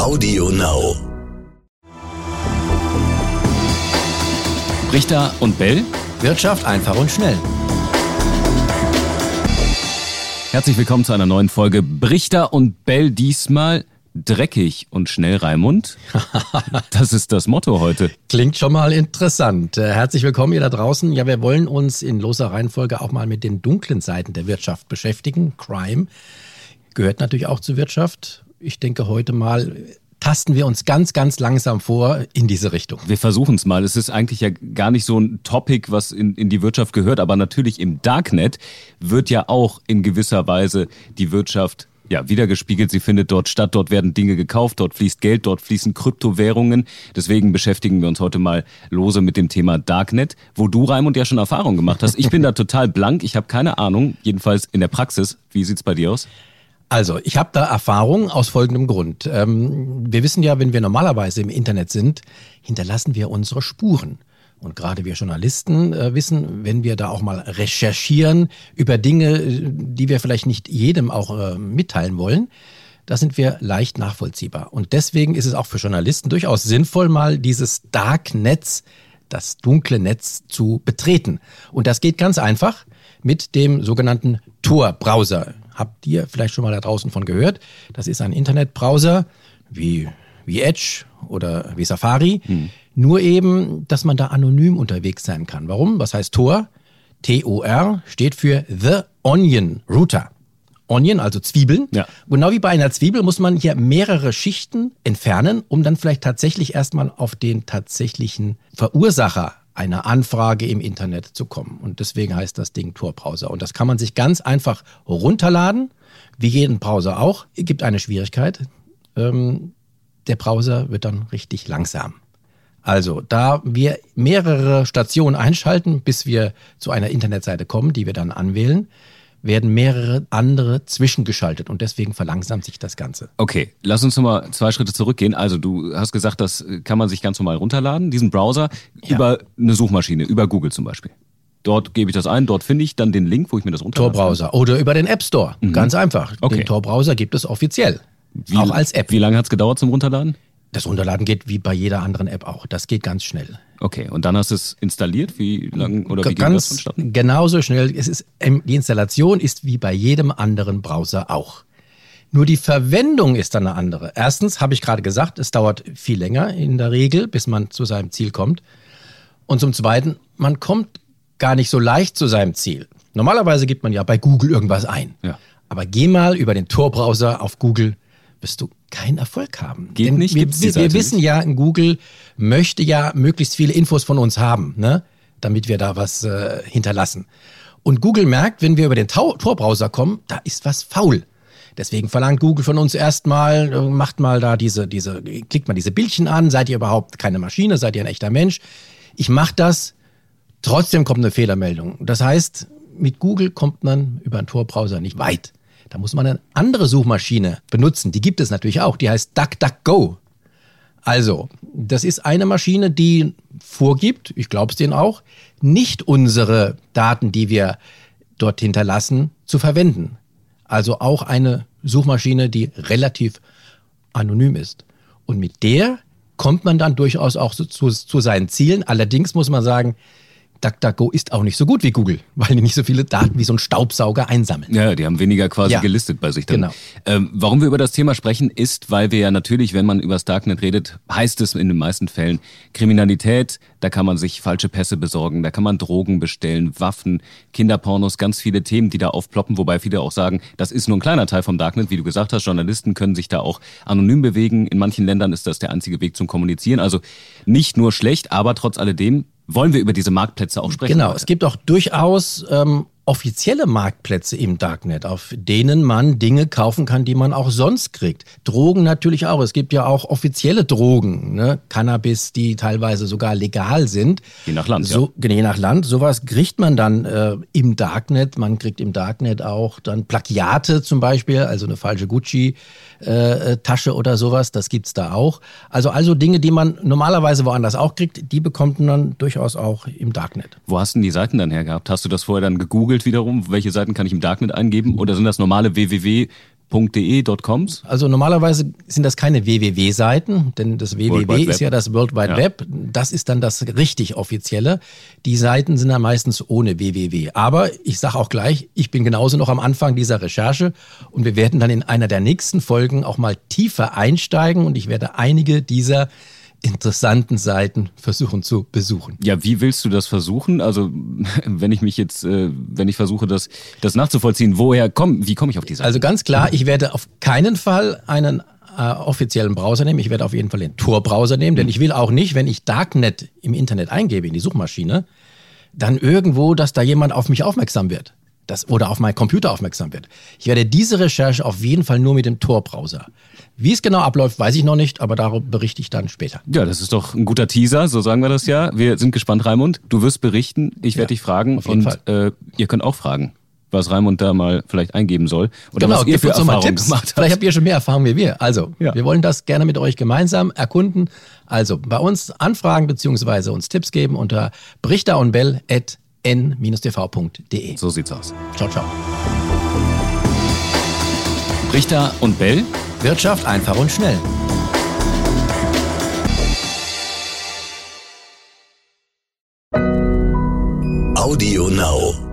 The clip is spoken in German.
Audio Now. Richter und Bell. Wirtschaft einfach und schnell. Herzlich willkommen zu einer neuen Folge Brichter und Bell. Diesmal dreckig und schnell, Raimund. Das ist das Motto heute. Klingt schon mal interessant. Äh, Herzlich willkommen ihr da draußen. Ja, wir wollen uns in loser Reihenfolge auch mal mit den dunklen Seiten der Wirtschaft beschäftigen. Crime gehört natürlich auch zur Wirtschaft. Ich denke, heute mal tasten wir uns ganz, ganz langsam vor in diese Richtung. Wir versuchen es mal. Es ist eigentlich ja gar nicht so ein Topic, was in, in die Wirtschaft gehört, aber natürlich im Darknet wird ja auch in gewisser Weise die Wirtschaft ja, wiedergespiegelt. Sie findet dort statt, dort werden Dinge gekauft, dort fließt Geld, dort fließen Kryptowährungen. Deswegen beschäftigen wir uns heute mal lose mit dem Thema Darknet, wo du, Raimund, ja schon Erfahrung gemacht hast. Ich bin da total blank, ich habe keine Ahnung, jedenfalls in der Praxis. Wie sieht's bei dir aus? Also, ich habe da Erfahrung aus folgendem Grund. Ähm, wir wissen ja, wenn wir normalerweise im Internet sind, hinterlassen wir unsere Spuren. Und gerade wir Journalisten äh, wissen, wenn wir da auch mal recherchieren über Dinge, äh, die wir vielleicht nicht jedem auch äh, mitteilen wollen, da sind wir leicht nachvollziehbar. Und deswegen ist es auch für Journalisten durchaus sinnvoll, mal dieses Darknetz, das dunkle Netz zu betreten. Und das geht ganz einfach mit dem sogenannten Tor-Browser. Habt ihr vielleicht schon mal da draußen von gehört? Das ist ein Internetbrowser wie, wie Edge oder wie Safari. Nur eben, dass man da anonym unterwegs sein kann. Warum? Was heißt Tor? T-O-R steht für The Onion Router. Onion, also Zwiebeln. Ja. Genau wie bei einer Zwiebel muss man hier mehrere Schichten entfernen, um dann vielleicht tatsächlich erstmal auf den tatsächlichen Verursacher einer Anfrage im Internet zu kommen. Und deswegen heißt das Ding Tor-Browser. Und das kann man sich ganz einfach runterladen, wie jeden Browser auch. Gibt eine Schwierigkeit. Ähm, der Browser wird dann richtig langsam. Also, da wir mehrere Stationen einschalten, bis wir zu einer Internetseite kommen, die wir dann anwählen, werden mehrere andere zwischengeschaltet und deswegen verlangsamt sich das Ganze. Okay, lass uns nochmal zwei Schritte zurückgehen. Also du hast gesagt, das kann man sich ganz normal runterladen, diesen Browser, Ja. über eine Suchmaschine, über Google zum Beispiel. Dort gebe ich das ein, dort finde ich dann den Link, wo ich mir das runterladen Tor-Browser oder über den App Store. Ganz einfach. Mhm. Okay. Den Tor-Browser gibt es offiziell. Wie, auch als App. Wie lange hat es gedauert zum Runterladen? Das Runterladen geht wie bei jeder anderen App auch. Das geht ganz schnell. Okay, und dann hast du es installiert? Wie lang oder wie ging das ganz vonstatten? genauso schnell. Es ist, ähm, die Installation ist wie bei jedem anderen Browser auch. Nur die Verwendung ist dann eine andere. Erstens habe ich gerade gesagt, es dauert viel länger in der Regel, bis man zu seinem Ziel kommt. Und zum Zweiten, man kommt gar nicht so leicht zu seinem Ziel. Normalerweise gibt man ja bei Google irgendwas ein. Ja. Aber geh mal über den Tor-Browser auf Google, wirst du keinen Erfolg haben. Geht Denn nicht? Wir, wir, wir wissen ja, Google möchte ja möglichst viele Infos von uns haben, ne? damit wir da was äh, hinterlassen. Und Google merkt, wenn wir über den Tor-Browser kommen, da ist was faul. Deswegen verlangt Google von uns erstmal, äh, macht mal da diese, diese, klickt mal diese Bildchen an, seid ihr überhaupt keine Maschine, seid ihr ein echter Mensch? Ich mache das, trotzdem kommt eine Fehlermeldung. Das heißt, mit Google kommt man über einen Tor-Browser nicht weit. Da muss man eine andere Suchmaschine benutzen. Die gibt es natürlich auch. Die heißt DuckDuckGo. Also, das ist eine Maschine, die vorgibt, ich glaube es denen auch, nicht unsere Daten, die wir dort hinterlassen, zu verwenden. Also auch eine Suchmaschine, die relativ anonym ist. Und mit der kommt man dann durchaus auch so zu, zu seinen Zielen. Allerdings muss man sagen, DuckDuckGo ist auch nicht so gut wie Google, weil die nicht so viele Daten wie so ein Staubsauger einsammeln. Ja, die haben weniger quasi Ja. gelistet bei sich dann. Genau. Ähm, warum wir über das Thema sprechen, ist, weil wir ja natürlich, wenn man über das Darknet redet, heißt es in den meisten Fällen Kriminalität, da kann man sich falsche Pässe besorgen, da kann man Drogen bestellen, Waffen, Kinderpornos, ganz viele Themen, die da aufploppen, wobei viele auch sagen, das ist nur ein kleiner Teil vom Darknet, wie du gesagt hast, Journalisten können sich da auch anonym bewegen. In manchen Ländern ist das der einzige Weg zum Kommunizieren. Also nicht nur schlecht, aber trotz alledem wollen wir über diese Marktplätze auch sprechen. Genau, es gibt auch durchaus ähm, offizielle Marktplätze im Darknet, auf denen man Dinge kaufen kann, die man auch sonst kriegt. Drogen natürlich auch. Es gibt ja auch offizielle Drogen, ne? Cannabis, die teilweise sogar legal sind. Je nach Land, so, Je nach Land. Sowas kriegt man dann äh, im Darknet. Man kriegt im Darknet auch dann Plagiate zum Beispiel, also eine falsche Gucci-Tasche oder sowas. Das gibt's da auch. Also also Dinge, die man normalerweise woanders auch kriegt, die bekommt man dann durchaus auch im Darknet. Wo hast du denn die Seiten dann her gehabt? Hast du das vorher dann gegoogelt wiederum? Welche Seiten kann ich im Darknet eingeben? Oder sind das normale www .de, .coms? Also normalerweise sind das keine www-Seiten, denn das www ist ja das World Wide ja. Web. Das ist dann das richtig offizielle. Die Seiten sind dann meistens ohne www. Aber ich sage auch gleich, ich bin genauso noch am Anfang dieser Recherche und wir werden dann in einer der nächsten Folgen auch mal tiefer einsteigen und ich werde einige dieser interessanten Seiten versuchen zu besuchen. Ja, wie willst du das versuchen? Also, wenn ich mich jetzt, äh, wenn ich versuche, das, das nachzuvollziehen, woher komm, wie komme ich auf die Seite? Also ganz klar, ich werde auf keinen Fall einen äh, offiziellen Browser nehmen. Ich werde auf jeden Fall den Tor-Browser nehmen, denn ich will auch nicht, wenn ich Darknet im Internet eingebe, in die Suchmaschine, dann irgendwo, dass da jemand auf mich aufmerksam wird das, oder auf meinen Computer aufmerksam wird. Ich werde diese Recherche auf jeden Fall nur mit dem Tor-Browser. Wie es genau abläuft, weiß ich noch nicht, aber darüber berichte ich dann später. Ja, das ist doch ein guter Teaser, so sagen wir das ja. Wir sind gespannt, Raimund. Du wirst berichten, ich werde ja, dich fragen und äh, ihr könnt auch fragen was Raimund da mal vielleicht eingeben soll. Oder genau, was ihr für Erfahrungen gemacht habt. Vielleicht habt ihr schon mehr Erfahrung wie wir. Also, ja. wir wollen das gerne mit euch gemeinsam erkunden. Also, bei uns anfragen bzw. uns Tipps geben unter brichterundbell@ n-tv.de. So sieht's aus. Ciao, ciao. Richter und Bell. Wirtschaft einfach und schnell. Audio Now.